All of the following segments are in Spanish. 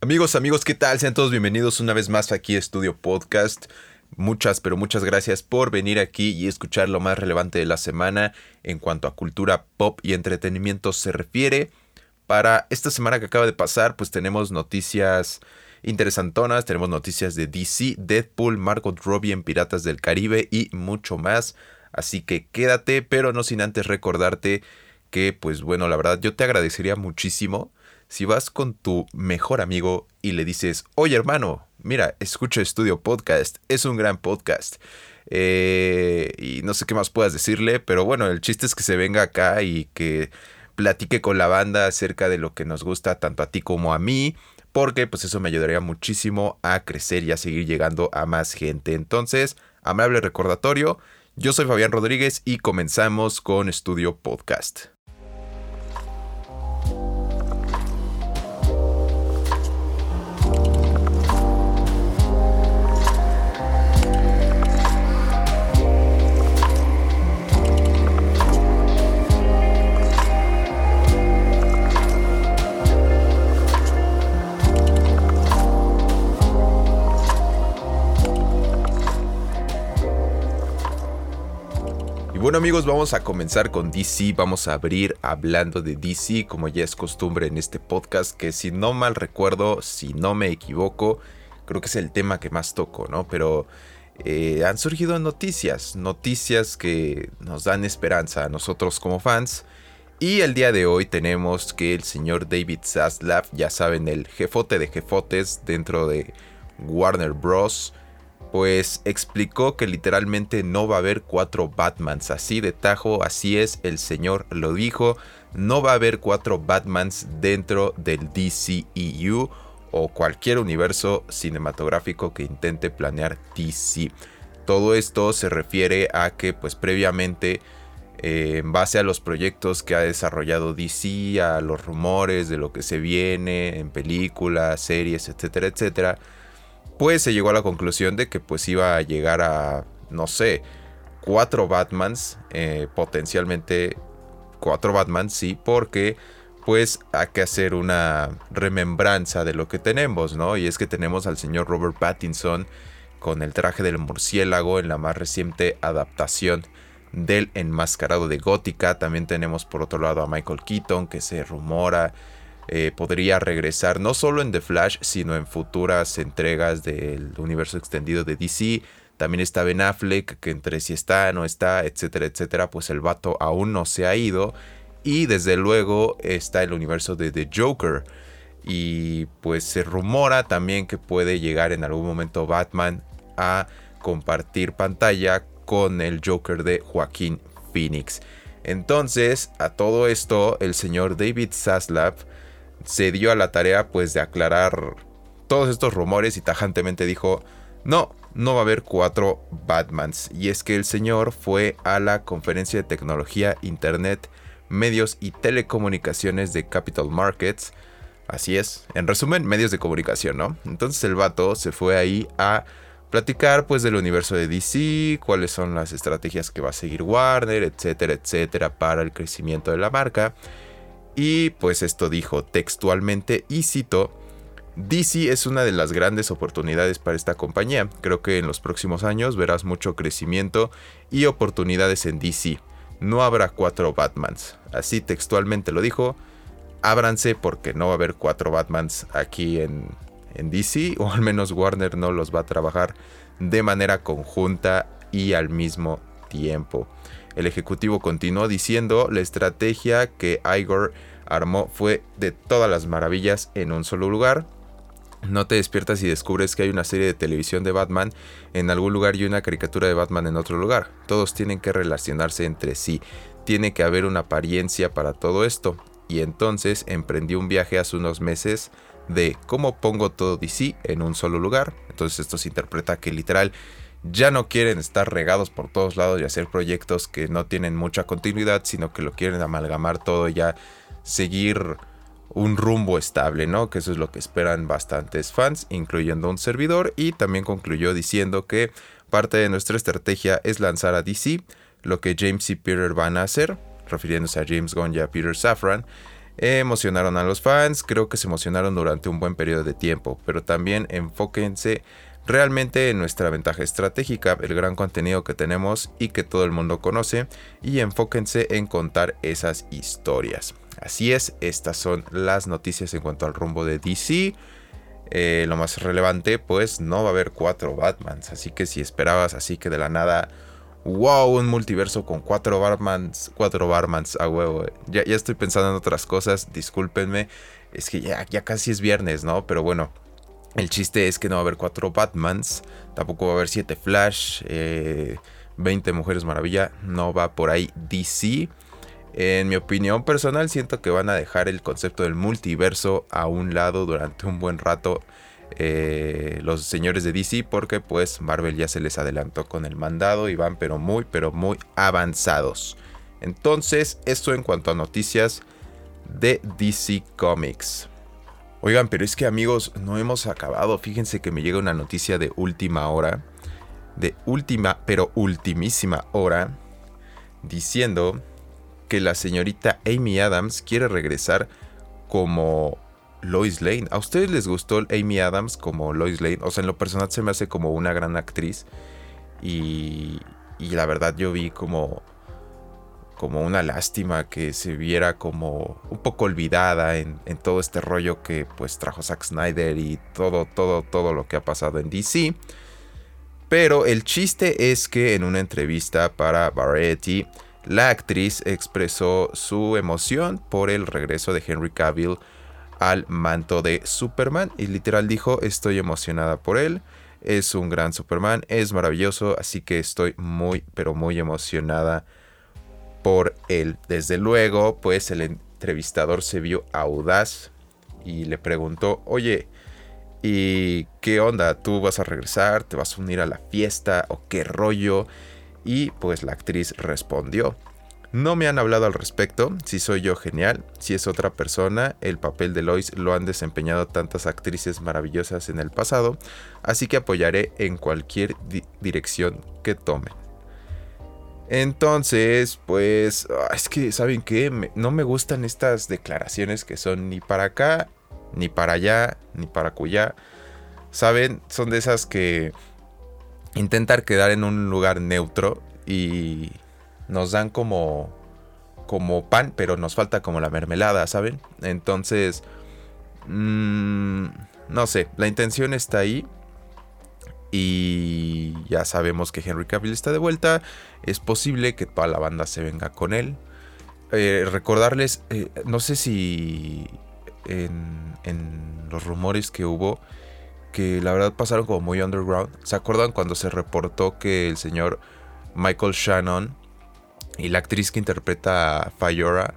Amigos, amigos, ¿qué tal? Sean todos bienvenidos una vez más aquí a Estudio Podcast. Muchas, pero muchas gracias por venir aquí y escuchar lo más relevante de la semana en cuanto a cultura pop y entretenimiento se refiere. Para esta semana que acaba de pasar, pues tenemos noticias interesantonas, tenemos noticias de DC, Deadpool, Margot Robbie en Piratas del Caribe y mucho más. Así que quédate, pero no sin antes recordarte que, pues bueno, la verdad yo te agradecería muchísimo si vas con tu mejor amigo y le dices, oye hermano, mira, escucha Estudio Podcast, es un gran podcast. Eh, y no sé qué más puedas decirle, pero bueno, el chiste es que se venga acá y que platique con la banda acerca de lo que nos gusta tanto a ti como a mí, porque pues eso me ayudaría muchísimo a crecer y a seguir llegando a más gente. Entonces, amable recordatorio, yo soy Fabián Rodríguez y comenzamos con Estudio Podcast. Amigos, vamos a comenzar con DC, vamos a abrir hablando de DC como ya es costumbre en este podcast, que si no mal recuerdo, si no me equivoco, creo que es el tema que más toco, ¿no? Pero eh, han surgido noticias, noticias que nos dan esperanza a nosotros como fans. Y el día de hoy tenemos que el señor David Zaslav, ya saben, el jefote de jefotes dentro de Warner Bros., pues explicó que literalmente no va a haber cuatro Batmans. Así de tajo, así es, el señor lo dijo. No va a haber cuatro Batmans dentro del DCEU o cualquier universo cinematográfico que intente planear DC. Todo esto se refiere a que pues previamente eh, en base a los proyectos que ha desarrollado DC, a los rumores de lo que se viene en películas, series, etcétera, etcétera, pues se llegó a la conclusión de que pues iba a llegar a, no sé, cuatro Batmans, eh, potencialmente cuatro Batmans, sí, porque pues hay que hacer una remembranza de lo que tenemos, ¿no? Y es que tenemos al señor Robert Pattinson con el traje del murciélago en la más reciente adaptación del enmascarado de Gótica. También tenemos por otro lado a Michael Keaton que se rumora eh, podría regresar no solo en The Flash, sino en futuras entregas del universo extendido de DC. También está Ben Affleck, que entre si está, no está, etcétera, etcétera, pues el vato aún no se ha ido. Y desde luego está el universo de The Joker. Y pues se rumora también que puede llegar en algún momento Batman a compartir pantalla con el Joker de Joaquín Phoenix. Entonces, a todo esto, el señor David Zaslav se dio a la tarea pues de aclarar todos estos rumores y tajantemente dijo, no, no va a haber cuatro Batmans. Y es que el señor fue a la conferencia de tecnología, internet, medios y telecomunicaciones de Capital Markets. Así es, en resumen, medios de comunicación, ¿no? Entonces el vato se fue ahí a platicar pues del universo de DC, cuáles son las estrategias que va a seguir Warner, etcétera, etcétera, para el crecimiento de la marca. Y pues esto dijo textualmente y cito, DC es una de las grandes oportunidades para esta compañía. Creo que en los próximos años verás mucho crecimiento y oportunidades en DC. No habrá cuatro Batmans. Así textualmente lo dijo. Ábranse porque no va a haber cuatro Batmans aquí en, en DC. O al menos Warner no los va a trabajar de manera conjunta y al mismo tiempo. El ejecutivo continuó diciendo, la estrategia que Igor armó fue de todas las maravillas en un solo lugar. No te despiertas y descubres que hay una serie de televisión de Batman en algún lugar y una caricatura de Batman en otro lugar. Todos tienen que relacionarse entre sí. Tiene que haber una apariencia para todo esto. Y entonces emprendí un viaje hace unos meses de cómo pongo todo DC en un solo lugar. Entonces esto se interpreta que literal ya no quieren estar regados por todos lados y hacer proyectos que no tienen mucha continuidad, sino que lo quieren amalgamar todo y ya seguir un rumbo estable, ¿no? Que eso es lo que esperan bastantes fans, incluyendo un servidor, y también concluyó diciendo que parte de nuestra estrategia es lanzar a DC lo que James y Peter van a hacer, refiriéndose a James Gunn y a Peter Safran, Emocionaron a los fans, creo que se emocionaron durante un buen periodo de tiempo, pero también enfóquense realmente en nuestra ventaja estratégica, el gran contenido que tenemos y que todo el mundo conoce, y enfóquense en contar esas historias. Así es, estas son las noticias en cuanto al rumbo de DC. Eh, lo más relevante, pues no va a haber cuatro Batmans, así que si esperabas así que de la nada wow, un multiverso con cuatro Barmans, cuatro Barmans a huevo. Ya, ya estoy pensando en otras cosas, discúlpenme. Es que ya casi es viernes, ¿no? Pero bueno, el chiste es que no va a haber cuatro Batmans, tampoco va a haber siete Flash, 20 eh, Mujeres Maravilla, no va por ahí DC. En mi opinión personal, siento que van a dejar el concepto del multiverso a un lado durante un buen rato eh, los señores de DC porque pues Marvel ya se les adelantó con el mandado y van pero muy pero muy avanzados. Entonces, esto en cuanto a noticias de DC Comics. Oigan, pero es que amigos, no hemos acabado. Fíjense que me llega una noticia de última hora. De última, pero ultimísima hora. Diciendo que la señorita Amy Adams quiere regresar como Lois Lane. ¿A ustedes les gustó Amy Adams como Lois Lane? O sea, en lo personal se me hace como una gran actriz. Y, y la verdad yo vi como, como una lástima que se viera como un poco olvidada en, todo este rollo que pues trajo Zack Snyder y todo, todo, todo lo que ha pasado en DC. Pero el chiste es que en una entrevista para Variety, la actriz expresó su emoción por el regreso de Henry Cavill al manto de Superman y literal dijo estoy emocionada por él. Es un gran Superman, es maravilloso, así que estoy muy, pero muy emocionada por él. Desde luego, pues el entrevistador se vio audaz y le preguntó, oye, ¿y qué onda? ¿Tú vas a regresar? ¿Te vas a unir a la fiesta? ¿O qué rollo? Y pues la actriz respondió, no me han hablado al respecto, si soy yo genial, si es otra persona, el papel de Lois lo han desempeñado tantas actrices maravillosas en el pasado, así que apoyaré en cualquier dirección que tomen. Entonces, pues, ah, es que, ¿saben qué? no me gustan estas declaraciones que son ni para acá, ni para allá, ni para cuya. ¿Saben? Son de esas que intentar quedar en un lugar neutro y nos dan como como pan, pero nos falta como la mermelada, ¿saben? Entonces, mmm, no sé, la intención está ahí. Y ya sabemos que Henry Cavill está de vuelta. Es posible que toda la banda se venga con él. Eh, recordarles, eh, no sé si en, los rumores que hubo, que la verdad pasaron como muy underground. ¿Se acuerdan cuando se reportó que el señor Michael Shannon y la actriz que interpreta a Fayora,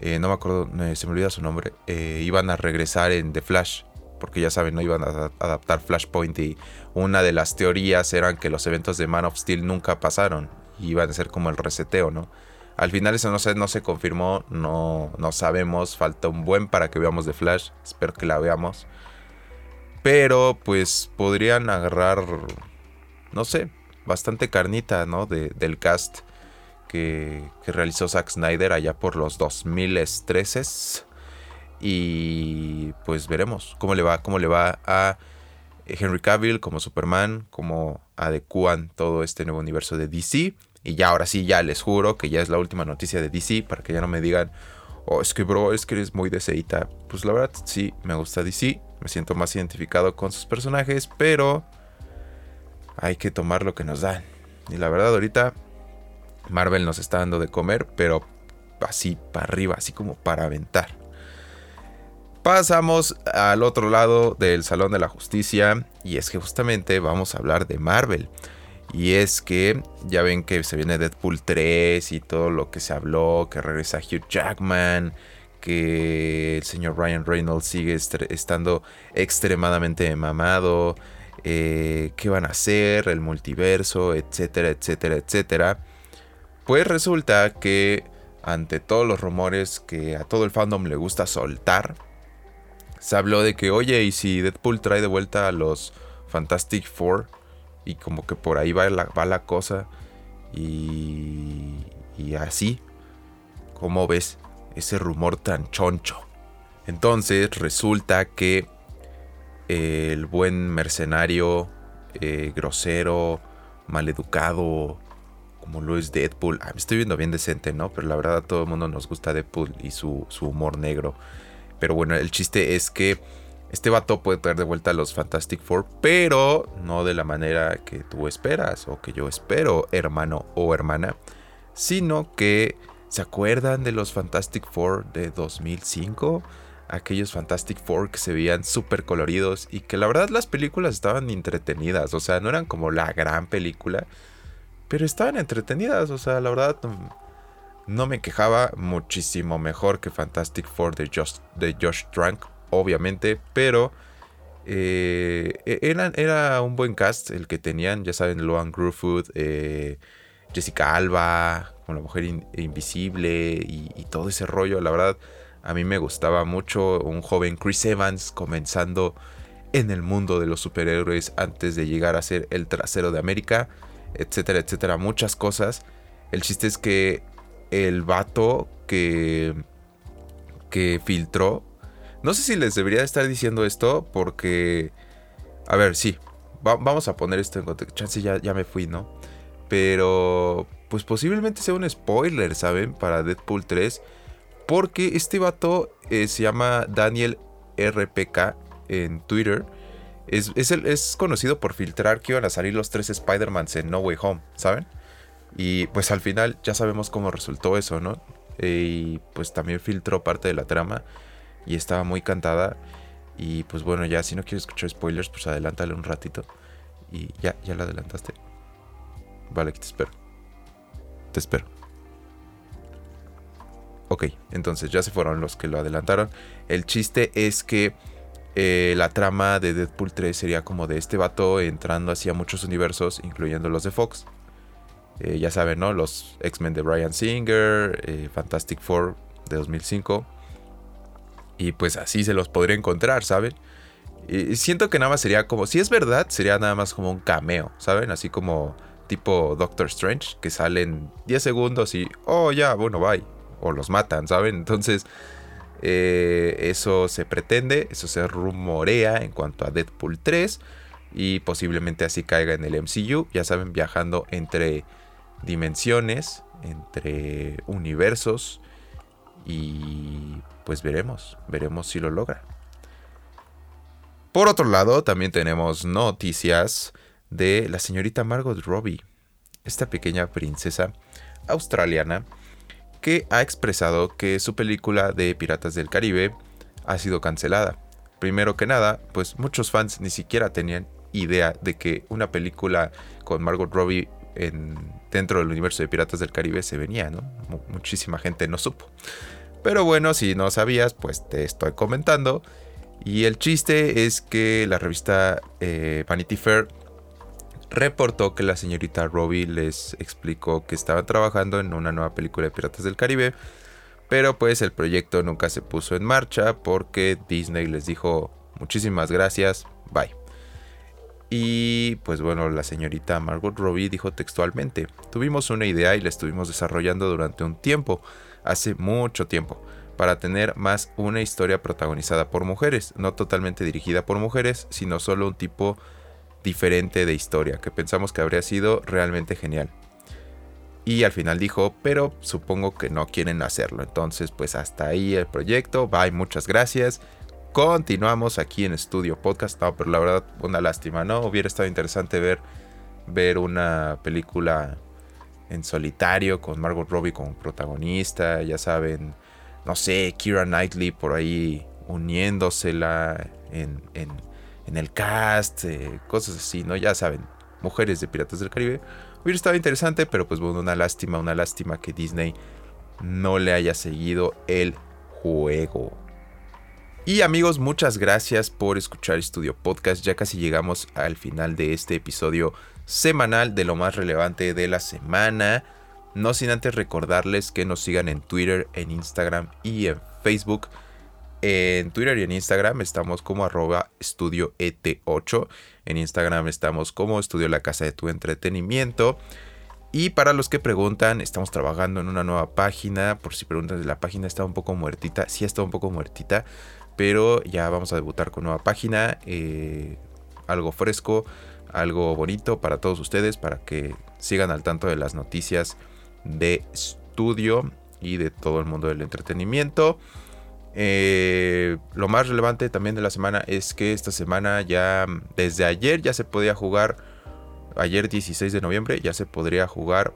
eh, no me acuerdo, se me olvida su nombre, iban a regresar en The Flash. Porque ya saben, no iban a adaptar Flashpoint y una de las teorías eran que los eventos de Man of Steel nunca pasaron. Y iban a ser como el reseteo, ¿no? Al final eso no se, no se confirmó, no, no sabemos, falta un buen para que veamos The Flash, espero que la veamos. Pero pues podrían agarrar, no sé, bastante carnita, ¿no? De, del cast que, realizó Zack Snyder allá por los 2013. Y pues veremos cómo le va, cómo le va a Henry Cavill como Superman, cómo adecuan todo este nuevo universo de DC. Y ya ahora sí, ya les juro que ya es la última noticia de DC para que ya no me digan, oh, es que bro, es que eres muy DCita. Pues la verdad sí, me gusta DC, me siento más identificado con sus personajes, pero hay que tomar lo que nos dan. Y la verdad ahorita Marvel nos está dando de comer, pero así para arriba, así como para aventar. Pasamos al otro lado del Salón de la Justicia y es que justamente vamos a hablar de Marvel. Y es que ya ven que se viene Deadpool 3 y todo lo que se habló, que regresa Hugh Jackman, que el señor Ryan Reynolds sigue estando extremadamente mamado, eh, qué van a hacer, el multiverso, etcétera, etcétera, etcétera. Pues resulta que ante todos los rumores que a todo el fandom le gusta soltar, se habló de que, oye, ¿y si Deadpool trae de vuelta a los Fantastic Four? Y como que por ahí va la, va la cosa. Y, y así, ¿cómo ves? ese rumor tan choncho. Entonces resulta que el buen mercenario, eh, grosero, maleducado, como lo es Deadpool. Ah, estoy viendo bien decente, ¿no? Pero la verdad a todo el mundo nos gusta Deadpool y su, su humor negro. Pero bueno, el chiste es que este vato puede traer de vuelta a los Fantastic Four, pero no de la manera que tú esperas o que yo espero, hermano o hermana, sino que se acuerdan de los Fantastic Four de 2005, aquellos Fantastic Four que se veían súper coloridos y que la verdad las películas estaban entretenidas, o sea, no eran como la gran película, pero estaban entretenidas, o sea, la verdad no me quejaba muchísimo mejor que Fantastic Four de Josh, de Josh Trank obviamente, pero eh, e-, era, un buen cast el que tenían, ya saben, Loan Gruffudd, eh, Jessica Alba, con la mujer invisible y, todo ese rollo, la verdad, a mí me gustaba mucho un joven Chris Evans comenzando en el mundo de los superhéroes antes de llegar a ser el trasero de América, etcétera, etcétera, muchas cosas. El chiste es que el vato que, que filtró no sé si les debería estar diciendo esto porque... A ver, sí. vamos a poner esto en contexto. Chance ya, ya me fui, ¿no? Pero... Pues posiblemente sea un spoiler, ¿saben? Para Deadpool 3. Porque este vato eh, se llama Daniel RPK en Twitter. Es, es, conocido por filtrar que iban a salir los tres Spider-Mans en No Way Home, ¿saben? Y pues al final ya sabemos cómo resultó eso, ¿no? y pues también filtró parte de la trama y estaba muy cantada. Y pues bueno, ya si no quieres escuchar spoilers, pues adelántale un ratito. Y ya, ya la adelantaste. Vale, te espero. Te espero. Ok, entonces ya se fueron los que lo adelantaron. El chiste es que eh, la trama de Deadpool 3 sería como de este vato entrando hacia muchos universos, incluyendo los de Fox. Eh, ya saben, ¿no? Los X-Men de Brian Singer, eh, Fantastic Four de 2005 y pues así se los podría encontrar, ¿saben? Y siento que nada más sería como, si es verdad, sería nada más como un cameo, ¿saben? Así como tipo Doctor Strange, que salen 10 segundos y, oh, ya, bueno, bye. O los matan, ¿saben? Entonces, eh, eso se pretende, eso se rumorea en cuanto a Deadpool 3 y posiblemente así caiga en el MCU, ya saben, viajando entre dimensiones, entre universos y pues veremos, veremos si lo logra. Por otro lado, también tenemos noticias de la señorita Margot Robbie, esta pequeña princesa australiana que ha expresado que su película de Piratas del Caribe ha sido cancelada. Primero que nada, pues muchos fans ni siquiera tenían idea de que una película con Margot Robbie en, dentro del universo de Piratas del Caribe se venía, ¿no? muchísima gente no supo. Pero bueno, si no sabías, pues te estoy comentando. Y el chiste es que la revista eh, Vanity Fair reportó que la señorita Robbie les explicó que estaba trabajando en una nueva película de Piratas del Caribe. Pero pues el proyecto nunca se puso en marcha porque Disney les dijo muchísimas gracias, bye. Y pues bueno, la señorita Margot Robbie dijo textualmente, tuvimos una idea y la estuvimos desarrollando durante un tiempo hace mucho tiempo, para tener más una historia protagonizada por mujeres, no totalmente dirigida por mujeres, sino solo un tipo diferente de historia, que pensamos que habría sido realmente genial. Y al final dijo, pero supongo que no quieren hacerlo. Entonces, pues hasta ahí el proyecto. Bye, muchas gracias. Continuamos aquí en Estudio Podcast. No, pero la verdad, una lástima, ¿no? Hubiera estado interesante ver, ver una película en solitario con Margot Robbie como protagonista, ya saben, no sé, Kira Knightley por ahí uniéndosela en, en, el cast, eh, cosas así, ¿no? Ya saben, mujeres de Piratas del Caribe. Hubiera estado interesante, pero pues bueno, una lástima, una lástima que Disney no le haya seguido el juego. Y amigos, muchas gracias por escuchar Estudio Podcast. Ya casi llegamos al final de este episodio semanal de lo más relevante de la semana. No sin antes recordarles que nos sigan en Twitter, en Instagram y en Facebook. En Twitter y en Instagram estamos como arroba estudio ET8. En Instagram estamos como estudio la casa de tu entretenimiento. Y para los que preguntan, estamos trabajando en una nueva página. Por si preguntan, la página está un poco muertita. Sí está un poco muertita. Pero ya vamos a debutar con nueva página. Eh, algo fresco, algo bonito para todos ustedes. Para que sigan al tanto de las noticias de estudio y de todo el mundo del entretenimiento. Eh, lo más relevante también de la semana es que esta semana ya, desde ayer ya se podía jugar, ayer 16 de noviembre ya se podría jugar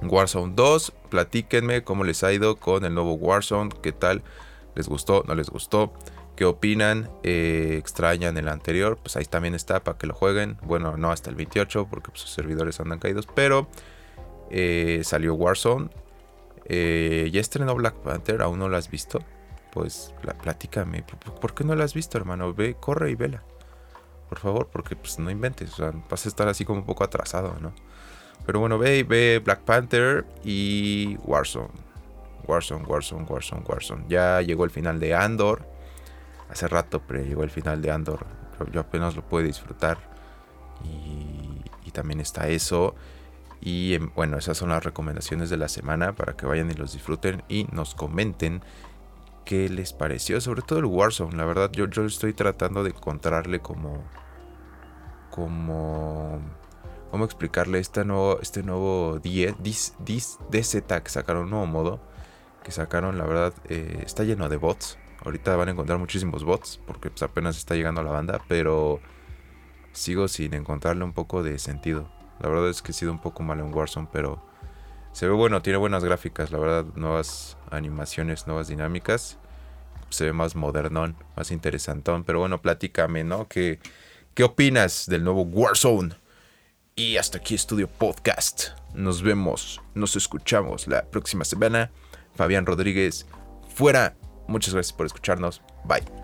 Warzone 2. Platíquenme cómo les ha ido con el nuevo Warzone, qué tal, les gustó, no les gustó, qué opinan, eh, extrañan el anterior, pues ahí también está para que lo jueguen. Bueno, no hasta el 28 porque sus servidores andan caídos, pero eh, salió Warzone. ya estrenó Black Panther, aún no lo has visto pues platícame, ¿por qué no la has visto, hermano? Ve, corre y vela. Por favor, porque pues no inventes, o sea, vas a estar así como un poco atrasado, ¿no? Pero bueno, ve, ve Black Panther y Warzone. Warzone, Warzone, Warzone, Warzone. Ya llegó el final de Andor. Hace rato, pero llegó el final de Andor. Yo, apenas lo puedo disfrutar. Y, y también está eso. Y em, bueno, esas son las recomendaciones de la semana para que vayan y los disfruten y nos comenten qué les pareció, sobre todo el Warzone. La verdad, yo, yo estoy tratando de encontrarle como. como. ¿Cómo explicarle este nuevo, este nuevo DZ que sacaron, un nuevo modo? Que sacaron, la verdad, eh, está lleno de bots. Ahorita van a encontrar muchísimos bots porque pues, apenas está llegando la banda, pero sigo sin encontrarle un poco de sentido. La verdad es que he sido un poco malo en Warzone, pero se ve bueno, tiene buenas gráficas, la verdad, nuevas animaciones, nuevas dinámicas. Se ve más modernón, más interesantón. Pero bueno, platícame, ¿no? ¿Qué, ¿Qué opinas del nuevo Warzone? Y hasta aquí Estudio Podcast. Nos vemos, nos escuchamos la próxima semana. Fabián Rodríguez, fuera. Muchas gracias por escucharnos. Bye.